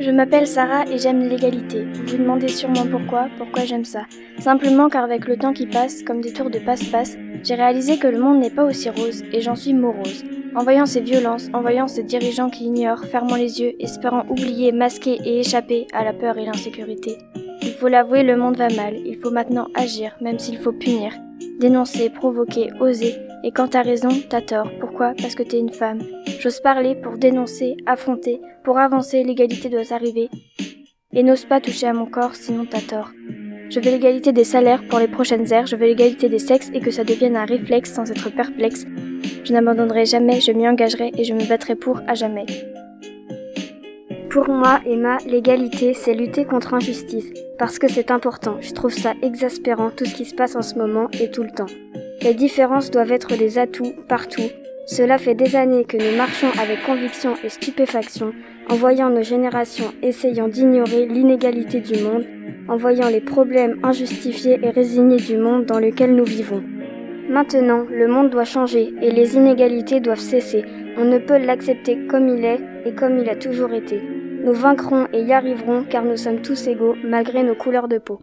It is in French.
Je m'appelle Sarah et j'aime l'égalité. Vous vous demandez sûrement pourquoi, pourquoi j'aime ça. Simplement car avec le temps qui passe, comme des tours de passe-passe, j'ai réalisé que le monde n'est pas aussi rose et j'en suis morose. En voyant ces violences, en voyant ces dirigeants qui ignorent, fermant les yeux, espérant oublier, masquer et échapper à la peur et l'insécurité. Il faut l'avouer, le monde va mal. Il faut maintenant agir, même s'il faut punir. Dénoncer, provoquer, oser. Et quand t'as raison, t'as tort. Pourquoi? Parce que t'es une femme. J'ose parler pour dénoncer, affronter. Pour avancer, l'égalité doit arriver. Et n'ose pas toucher à mon corps, sinon t'as tort. Je veux l'égalité des salaires pour les prochaines ères, je veux l'égalité des sexes et que ça devienne un réflexe sans être perplexe. Je n'abandonnerai jamais, je m'y engagerai et je me battrai pour à jamais. Pour moi, Emma, l'égalité, c'est lutter contre injustice. Parce que c'est important. Je trouve ça exaspérant tout ce qui se passe en ce moment et tout le temps. Les différences doivent être des atouts partout. Cela fait des années que nous marchons avec conviction et stupéfaction, en voyant nos générations essayant d'ignorer l'inégalité du monde, en voyant les problèmes injustifiés et résignés du monde dans lequel nous vivons. Maintenant, le monde doit changer et les inégalités doivent cesser. On ne peut l'accepter comme il est et comme il a toujours été. Nous vaincrons et y arriverons car nous sommes tous égaux malgré nos couleurs de peau.